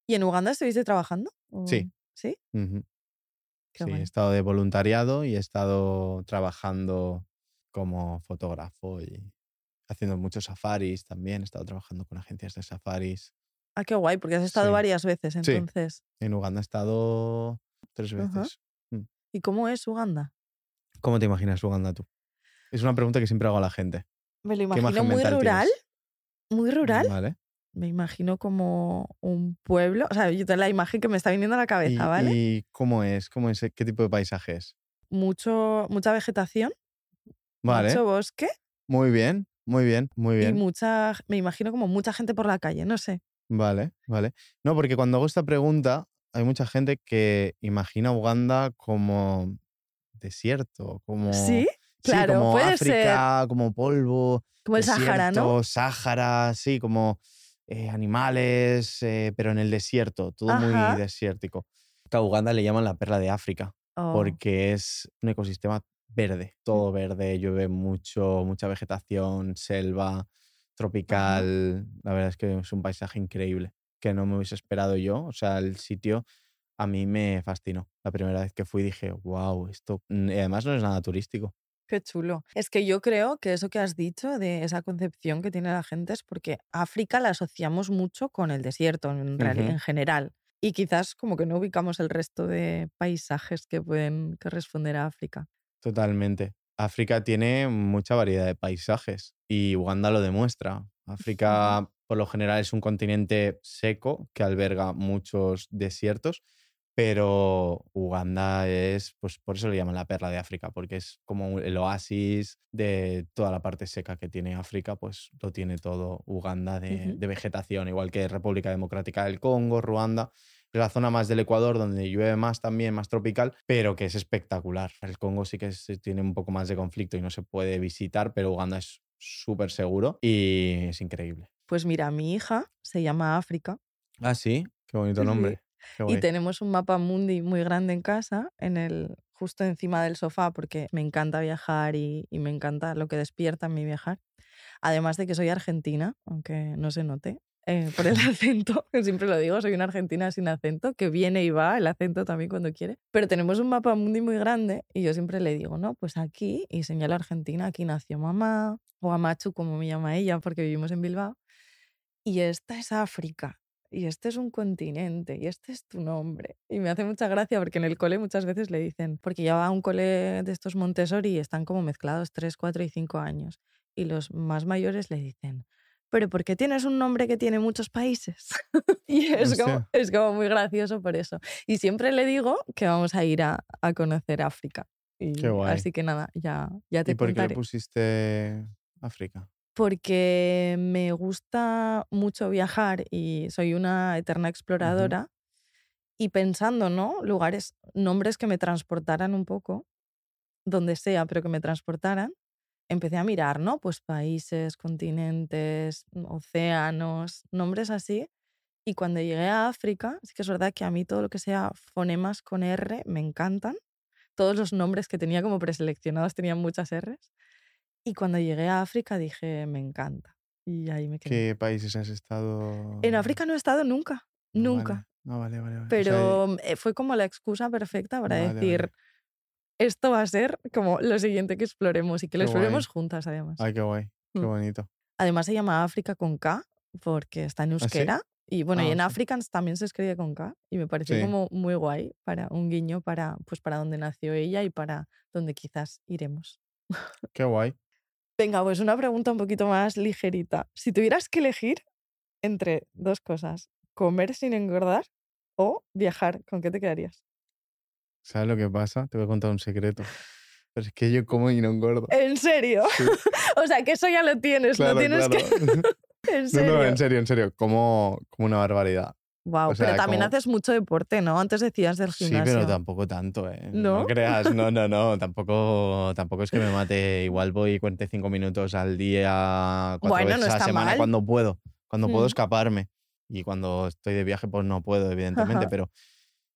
¿Y en Uganda estuviste trabajando? Sí. ¿Sí? sí, he estado de voluntariado y he estado trabajando como fotógrafo y haciendo muchos safaris también. He estado trabajando con agencias de safaris. Ah, qué guay, porque has estado varias veces entonces. Sí. En Uganda he estado tres veces. Mm. ¿Y cómo es Uganda? ¿Cómo te imaginas Uganda tú? Es una pregunta que siempre hago a la gente. Me lo imagino muy rural muy rural. Vale. Me imagino como un pueblo. O sea, yo tengo la imagen que me está viniendo a la cabeza, ¿vale? ¿Y cómo es? ¿Cómo es? ¿Qué tipo de paisaje es? Mucho, mucha vegetación. Vale. Mucho bosque. Muy bien, muy bien, muy bien. Y mucha, me imagino como mucha gente por la calle, no sé. Vale, vale. No, porque cuando hago esta pregunta, hay mucha gente que imagina Uganda como desierto, como... Sí, claro, como puede África, como polvo. Como el Sahara, ¿no? Sáhara, sí, como eh, animales, eh, pero en el desierto, todo muy desértico. A Uganda le llaman la perla de África, Oh. porque es un ecosistema verde, todo verde, llueve mucho, mucha vegetación, selva, tropical. La verdad es que es un paisaje increíble que no me hubiese esperado yo. O sea, el sitio a mí me fascinó. La primera vez que fui dije, wow, esto. mm, Y además no es nada turístico. Qué chulo. Es que yo creo que eso que has dicho de esa concepción que tiene la gente es porque África la asociamos mucho con el desierto en, general. Y quizás como que no ubicamos el resto de paisajes que pueden corresponder a África. Totalmente. África tiene mucha variedad de paisajes y Uganda lo demuestra. África, por lo general, es un continente seco que alberga muchos desiertos, pero Uganda es, pues por eso le llaman la perla de África, porque es como el oasis de toda la parte seca que tiene África, pues lo tiene todo Uganda de, vegetación, igual que República Democrática del Congo, Ruanda. Es la zona más del Ecuador donde llueve más también, más tropical, pero que es espectacular. El Congo sí que es- tiene un poco más de conflicto y no se puede visitar, pero Uganda es súper seguro y es increíble. Pues mira, mi hija se llama África Ah, sí, qué bonito Sí. nombre. Y tenemos un mapa mundi muy grande en casa, en el, justo encima del sofá, porque me encanta viajar y, y me encanta lo que despierta en mi viajar. Además de que soy argentina, aunque no se note, eh, por el [laughs] acento, que siempre lo digo, soy una argentina sin acento, que viene y va, el acento también cuando quiere. Pero tenemos un mapa mundi muy grande y yo siempre le digo, no, pues aquí, y señalo Argentina, aquí nació mamá, o Amachu, como me llama ella, porque vivimos en Bilbao, y esta es África. Y este es un continente, y este es tu nombre. Y me hace mucha gracia porque en el cole muchas veces le dicen, porque ya va a un cole de estos Montessori y están como mezclados 3, 4 y 5 años. Y los más mayores le dicen, pero ¿por qué tienes un nombre que tiene muchos países? [laughs] y [laughs] es como, es como muy gracioso por eso. Y siempre le digo que vamos a ir a, a conocer África. Y Qué guay. Así que nada, ya, ya te ¿Y por qué le pusiste África? Porque me gusta mucho viajar y soy una eterna exploradora. Y pensando, ¿no? Lugares, nombres que me transportaran un poco, donde sea, pero que me transportaran, empecé a mirar, ¿no? Pues países, continentes, océanos, nombres así. Y cuando llegué a África, sí que es verdad que a mí todo lo que sea fonemas con R me encantan. Todos los nombres que tenía como preseleccionados tenían muchas Rs. Y cuando llegué a África dije, me encanta. Y ahí me quedé. ¿Qué países has estado? En África no he estado nunca, Ah, nunca. Vale. Ah, vale, vale, vale. O sea, Pero eh, fue como la excusa perfecta para Vale, decir, vale. esto va a ser como lo siguiente que exploremos y que lo Qué exploremos guay. juntas además. Ay, qué guay. Qué Mm. bonito. Además se llama África con K porque está en ¿Ah, sí? euskera. Y bueno, y Ah, en sí. Africans también se escribe con K. Y me pareció Sí. como muy guay para un guiño para, pues, para donde nació ella y para donde quizás iremos. Qué guay. Venga, pues una pregunta un poquito más ligerita. Si tuvieras que elegir entre dos cosas, comer sin engordar o viajar, ¿con qué te quedarías? ¿Sabes lo que pasa? Te voy a contar un secreto. Pero es que yo como y no engordo. ¿En serio? Sí. [laughs] o sea, que eso ya lo tienes, Claro, no tienes claro. que... [laughs] [laughs] ¿En No, no, en serio, en serio. Como, como una barbaridad. Wow, o sea, pero también como- haces mucho deporte, ¿no? Antes decías del Sí, gimnasio. pero tampoco tanto, ¿eh? ¿No? creas, no, no, no. [laughs] Tampoco, tampoco es que me mate. Igual voy 45 minutos al día, cuatro Bueno, veces no a la semana mal. cuando puedo. Cuando puedo Mm. escaparme. Y cuando estoy de viaje, pues no puedo, evidentemente. Ajá. Pero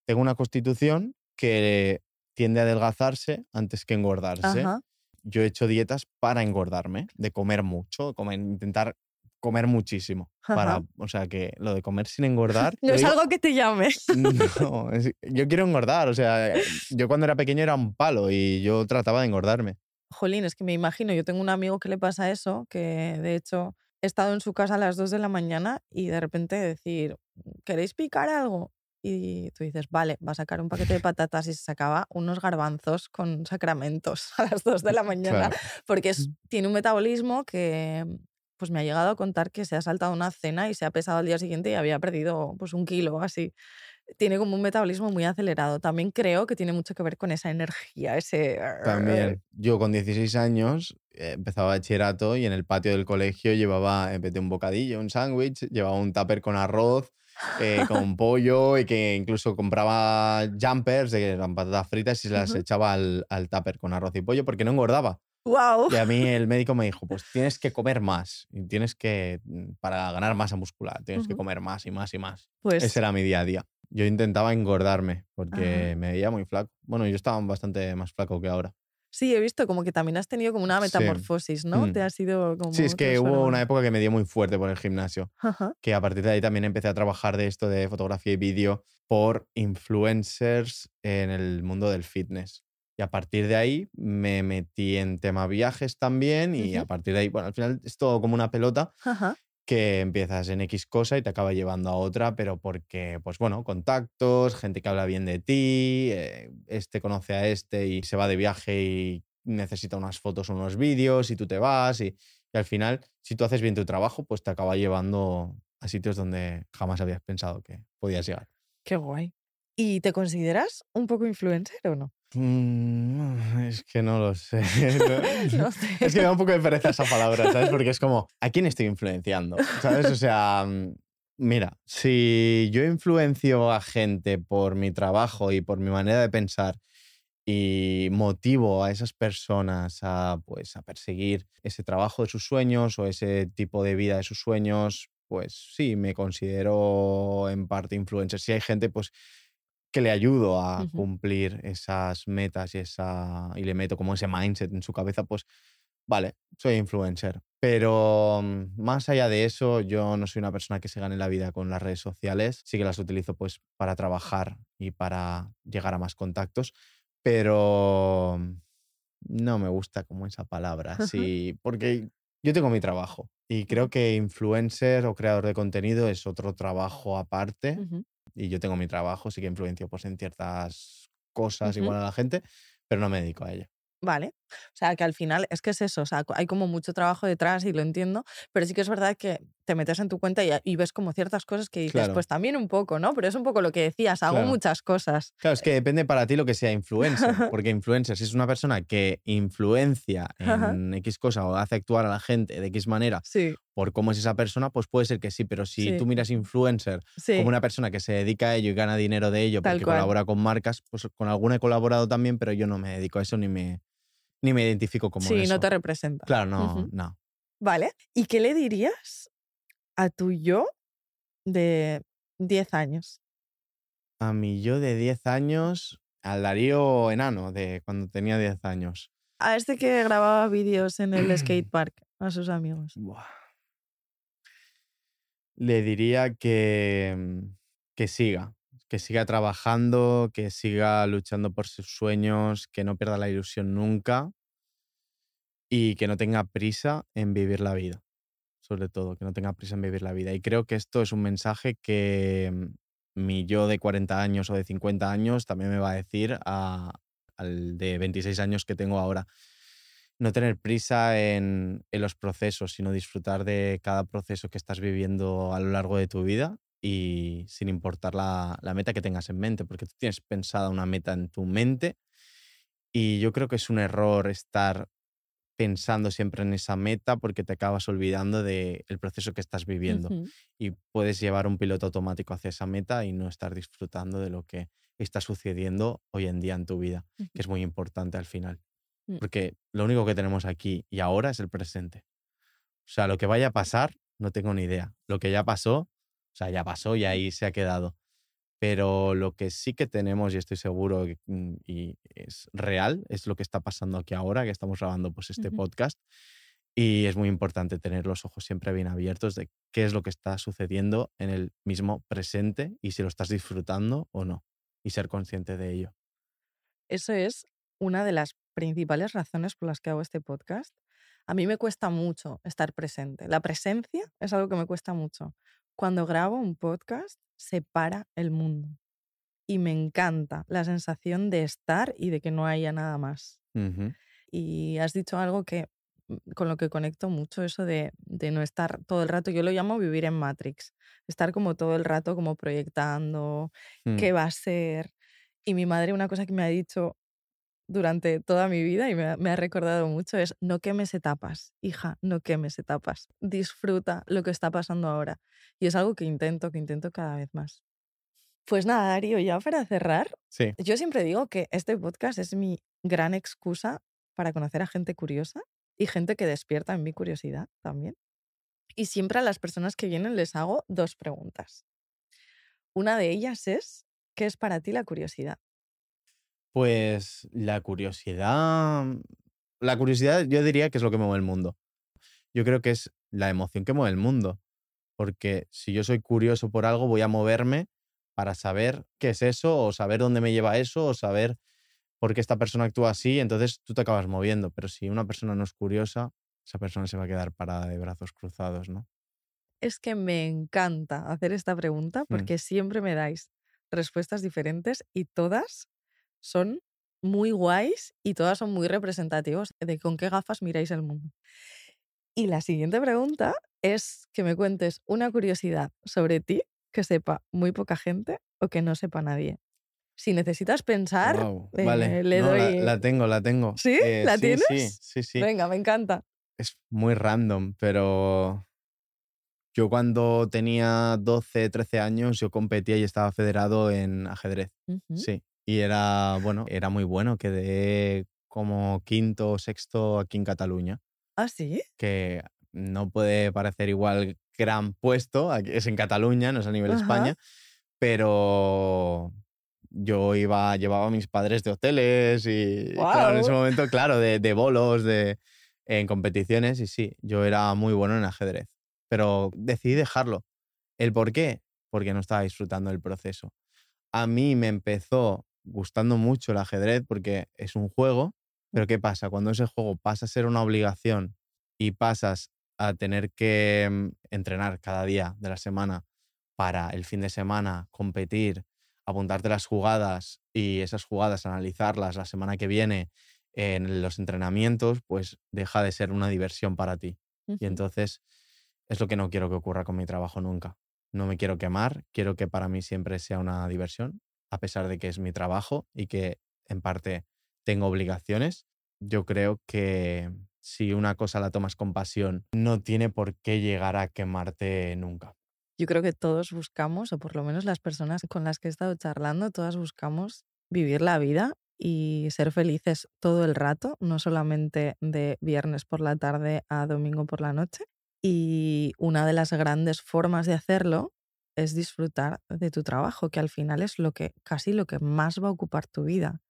tengo una constitución que tiende a adelgazarse antes que engordarse. Ajá. Yo he hecho dietas para engordarme, de comer mucho, comer, intentar comer muchísimo. Para, Ajá. o sea, que lo de comer sin [laughs] engordar. No es digo- algo que te llame. [laughs] no, es- yo quiero engordar. O sea, yo cuando era pequeño era un palo y yo trataba de engordarme. Jolín, es que me imagino, yo tengo un amigo que le pasa eso, que de hecho he estado en su casa a las 2 de la mañana y de repente decir, ¿queréis picar algo? Y tú dices, vale, va a sacar un paquete de patatas y se sacaba unos garbanzos con sacramentos [laughs] a las 2 de la mañana, Claro. porque es- tiene un metabolismo que pues me ha llegado a contar que se ha saltado una cena y se ha pesado al día siguiente y había perdido pues un kilo así. Tiene como un metabolismo muy acelerado. También creo que tiene mucho que ver con esa energía, ese... También, yo con 16 años eh, empezaba bachillerato y en el patio del colegio llevaba, en vez de un bocadillo, un sándwich, llevaba un tupper con arroz eh, con [laughs] pollo y que incluso compraba jumpers de patatas fritas y se las echaba al, al tupper con arroz y pollo porque no engordaba. Wow. Y a mí el médico me dijo, pues tienes que comer más, y tienes que, mm, para ganar masa muscular, tienes que comer más y más y más. Pues... Ese era mi día a día. Yo intentaba engordarme porque me veía muy flaco. Bueno, yo estaba bastante más flaco que ahora. Sí, he visto como que también has tenido como una metamorfosis, ¿no? Mm. Te ha sido como... Sí, es que hubo una época que me dio muy fuerte por el gimnasio, que a partir de ahí también empecé a trabajar de esto de fotografía y vídeo por influencers en el mundo del fitness. Y a partir de ahí me metí en tema viajes también y a partir de ahí, bueno, al final es todo como una pelota que empiezas en X cosa y te acaba llevando a otra, pero porque, pues bueno, contactos, gente que habla bien de ti, eh, este conoce a este y se va de viaje y necesita unas fotos o unos vídeos y tú te vas y, y al final, si tú haces bien tu trabajo, pues te acaba llevando a sitios donde jamás habías pensado que podías llegar. Qué guay. ¿Y te consideras un poco influencer o no? Mm, es que no lo [laughs] [laughs] sé. Es que me da un poco de pereza esa palabra, ¿sabes? Porque es como, ¿a quién estoy influenciando? ¿Sabes? O sea, mm, mira, si yo influencio a gente por mi trabajo y por mi manera de pensar y motivo a esas personas a, pues, a perseguir ese trabajo de sus sueños o ese tipo de vida de sus sueños, pues sí, me considero en parte influencer. Si hay gente, pues que le ayudo a cumplir esas metas y, esa, y le meto como ese mindset en su cabeza, pues vale, soy influencer. Pero mm, más allá de eso, yo no soy una persona que se gane la vida con las redes sociales. Sí que las utilizo pues para trabajar y para llegar a más contactos, pero no me gusta como esa palabra, [laughs] sí, porque yo tengo mi trabajo y creo que influencer o creador de contenido es otro trabajo aparte y yo tengo mi trabajo, sí que influencio pues, en ciertas cosas igual a la gente, pero no me dedico a ello. Vale. O sea, que al final es que es eso. O sea, hay como mucho trabajo detrás y lo entiendo, pero sí que es verdad que te metes en tu cuenta y, ves como ciertas cosas que dices, pues también un poco, ¿no? Pero es un poco lo que decías, hago muchas cosas. Claro, es que depende para ti lo que sea influencer, [laughs] porque influencer, si es una persona que influencia en X cosa o hace actuar a la gente de X manera sí. por cómo es esa persona, pues puede ser que sí, pero si tú miras influencer como una persona que se dedica a ello y gana dinero de ello porque colabora con marcas, pues con alguna he colaborado también, pero yo no me dedico a eso ni me, ni me identifico como sí, eso. Sí, no te representa. Claro, no, no. Vale. ¿Y qué le dirías a tu yo de 10 años? A mi yo de 10 años, al Darío enano de cuando tenía 10 años. A este que grababa vídeos en el skate [clears throat] park a sus amigos. Le diría que, mm, que siga, que siga trabajando, que siga luchando por sus sueños, que no pierda la ilusión nunca y que no tenga prisa en vivir la vida, sobre todo, que no tenga prisa en vivir la vida. Y creo que esto es un mensaje que mm, mi yo de 40 años o de 50 años también me va a decir al de 26 años que tengo ahora. No tener prisa en, en los procesos, sino disfrutar de cada proceso que estás viviendo a lo largo de tu vida y sin importar la, meta que tengas en mente, porque tú tienes pensada una meta en tu mente y yo creo que es un error estar pensando siempre en esa meta porque te acabas olvidando del proceso que estás viviendo y puedes llevar un piloto automático hacia esa meta y no estar disfrutando de lo que está sucediendo hoy en día en tu vida, que es muy importante al final. Mm. Porque lo único que tenemos aquí y ahora es el presente. O sea, lo que vaya a pasar, no tengo ni idea. Lo que ya pasó, o sea, ya pasó y ahí se ha quedado. Pero lo que sí que tenemos, y estoy seguro mm, y es real, es lo que está pasando aquí ahora, que estamos grabando pues, este podcast. Y es muy importante tener los ojos siempre bien abiertos de qué es lo que está sucediendo en el mismo presente y si lo estás disfrutando o no. Y ser consciente de ello. Eso es una de las principales razones por las que hago este podcast. A mí me cuesta mucho estar presente. La presencia es algo que me cuesta mucho cuando grabo un podcast se para el mundo. Y me encanta la sensación de estar y de que no haya nada más. Y has dicho algo que mm, con lo que conecto mucho, eso de, no estar todo el rato, yo lo llamo vivir en Matrix, estar como todo el rato como proyectando mm. qué va a ser. Y mi madre una cosa que me ha dicho durante toda mi vida y me, me, ha recordado mucho es no quemes etapas, hija, no quemes etapas. Disfruta lo que está pasando ahora. Y es algo que intento, que intento cada vez más. Pues nada, Darío, ya para cerrar, sí. yo siempre digo que este podcast es mi gran excusa para conocer a gente curiosa y gente que despierta en mi curiosidad también. Y siempre a las personas que vienen les hago dos preguntas. Una de ellas es, ¿qué es para ti la curiosidad? Pues la curiosidad, la curiosidad yo diría que es lo que mueve el mundo. Yo creo que es la emoción que mueve el mundo, porque si yo soy curioso por algo voy a moverme para saber qué es eso o saber dónde me lleva eso o saber por qué esta persona actúa así, entonces tú te acabas moviendo, pero si una persona no es curiosa, esa persona se va a quedar parada de brazos cruzados, ¿no? Es que me encanta hacer esta pregunta mm. porque siempre me dais respuestas diferentes y todas son muy guays y todas son muy representativos de con qué gafas miráis el mundo. Y la siguiente pregunta es que me cuentes una curiosidad sobre ti que sepa muy poca gente o que no sepa nadie. Si necesitas pensar, vale. Eh, le doy. La, tengo, la tengo. ¿Sí? Eh, ¿La tienes? Sí, sí, sí. Venga, me encanta. Es muy random, pero yo cuando tenía 12, 13 años, yo competía y estaba federado en ajedrez. Sí. Y era, bueno, era muy bueno. Quedé como quinto o sexto aquí en Cataluña. ¿Ah, sí? Que no puede parecer igual gran puesto, es en Cataluña, no es a nivel España, pero yo iba, llevaba a mis padres de hoteles y en ese momento, claro, de, de bolos, de, en competiciones y sí, yo era muy bueno en ajedrez, pero decidí dejarlo. ¿El por qué? Porque no estaba disfrutando del proceso. A mí me empezó gustando mucho el ajedrez porque es un juego, pero ¿qué pasa? Cuando ese juego pasa a ser una obligación y pasas a tener que mm, entrenar cada día de la semana para el fin de semana competir, apuntarte las jugadas y esas jugadas analizarlas la semana que viene en los entrenamientos, pues deja de ser una diversión para ti. Y entonces es lo que no quiero que ocurra con mi trabajo nunca. No me quiero quemar, quiero que para mí siempre sea una diversión, a pesar de que es mi trabajo y que en parte tengo obligaciones. Yo creo que si una cosa la tomas con pasión, no tiene por qué llegar a quemarte nunca. Yo creo que todos buscamos, o por lo menos las personas con las que he estado charlando, todas buscamos vivir la vida y ser felices todo el rato, no solamente de viernes por la tarde a domingo por la noche. Y una de las grandes formas de hacerlo es disfrutar de tu trabajo, que al final es lo que casi lo que más va a ocupar tu vida.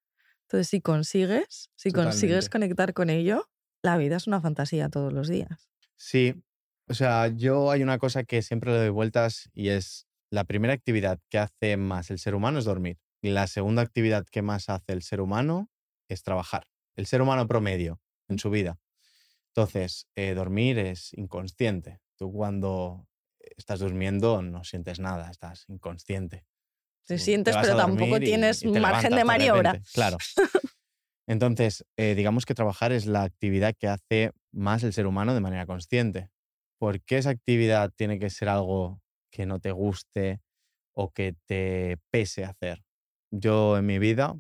Entonces, si consigues, si consigues conectar con ello, la vida es una fantasía todos los días. Sí, o sea, yo hay una cosa que siempre le doy vueltas y es la primera actividad que hace más el ser humano es dormir. Y la segunda actividad que más hace el ser humano es trabajar. El ser humano promedio en su vida. Entonces, eh, dormir es inconsciente. Tú cuando estás durmiendo no sientes nada, estás inconsciente. Te sientes, pero tampoco tienes margen de maniobra. claro. Entonces, eh, digamos que trabajar es la actividad que hace más el ser humano de manera consciente. ¿Por qué esa actividad tiene que ser algo que no te guste o que te pese hacer? Yo en mi vida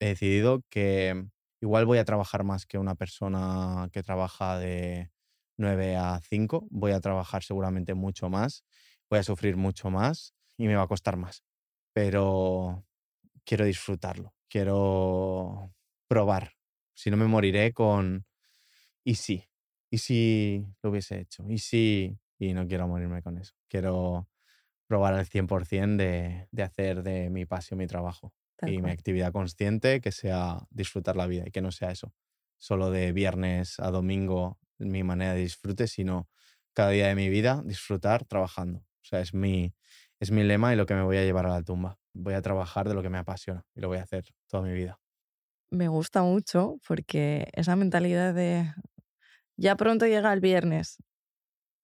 he decidido que igual voy a trabajar más que una persona que trabaja de 9 a 5, voy a trabajar seguramente mucho más, voy a sufrir mucho más y me va a costar más. Pero quiero disfrutarlo, quiero probar. Si no me moriré con y sí, y si lo hubiese hecho, y sí, y no quiero morirme con eso. Quiero probar al 100% de, de hacer de mi pasión mi trabajo y mi actividad consciente que sea disfrutar la vida y que no sea eso, solo de viernes a domingo mi manera de disfrute, sino cada día de mi vida disfrutar trabajando. O sea, es mi, es mi lema y lo que me voy a llevar a la tumba. Voy a trabajar de lo que me apasiona y lo voy a hacer toda mi vida me gusta mucho porque esa mentalidad de ya pronto llega el viernes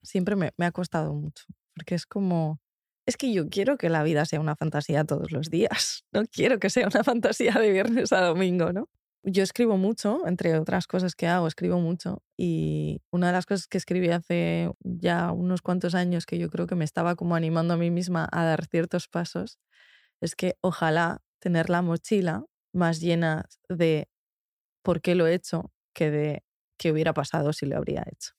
siempre me, ha costado mucho. Porque es como, es que yo quiero que la vida sea una fantasía todos los días. [laughs] No quiero que sea una fantasía de viernes a domingo, ¿no? Yo escribo mucho, entre otras cosas que hago, escribo mucho. Y una de las cosas que escribí hace ya unos cuantos años que yo creo que me estaba como animando a mí misma a dar ciertos pasos, es que ojalá tener la mochila más llena de por qué lo he hecho que de qué hubiera pasado si lo habría hecho.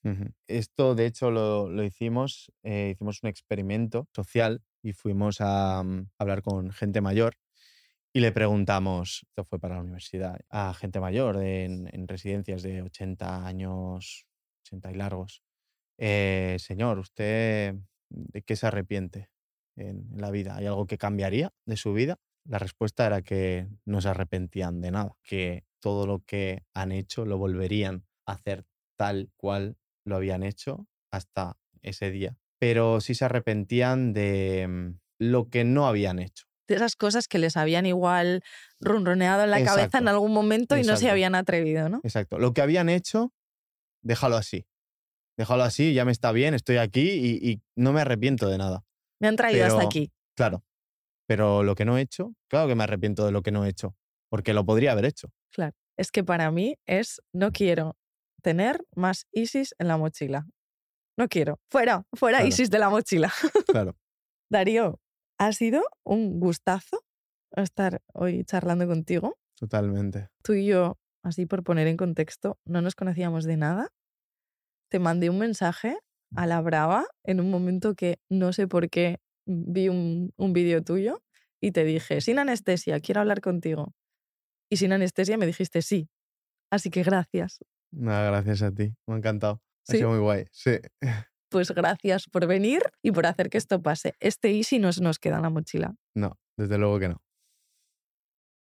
Esto, de hecho, lo, hicimos, eh, hicimos un experimento social y fuimos a, mm, hablar con gente mayor y le preguntamos, esto fue para la universidad, a gente mayor en, residencias de 80 años, 80 y largos. Eh, señor, ¿usted de qué se arrepiente en la vida? ¿Hay algo que cambiaría de su vida? La respuesta era que no se arrepentían de nada, que todo lo que han hecho lo volverían hacer tal cual lo habían hecho hasta ese día. Pero sí se arrepentían de mm, lo que no habían hecho. De esas cosas que les habían igual ronroneado en la cabeza en algún momento y no se habían atrevido, ¿no? Exacto. Lo que habían hecho, déjalo así. Déjalo así, ya me está bien, estoy aquí y, no me arrepiento de nada. Me han traído hasta aquí. Claro. Pero lo que no he hecho, claro que me arrepiento de lo que no he hecho, porque lo podría haber hecho. Claro. Es que para mí es, no quiero tener más ISIS en la mochila. No quiero. Fuera, fuera ISIS de la mochila. Claro. [laughs] Darío, ha sido un gustazo estar hoy charlando contigo. Totalmente. Tú y yo, así por poner en contexto, no nos conocíamos de nada. Te mandé un mensaje a la brava en un momento que no sé por qué vi un, un vídeo tuyo y te dije, sin anestesia, quiero hablar contigo. Y sin anestesia me dijiste sí. Así que gracias. Nada, gracias a ti. Me ha encantado. Ha sido muy guay. Sí. [laughs] Pues gracias por venir y por hacer que esto pase. Este Easy no nos queda en la mochila. No, desde luego que no.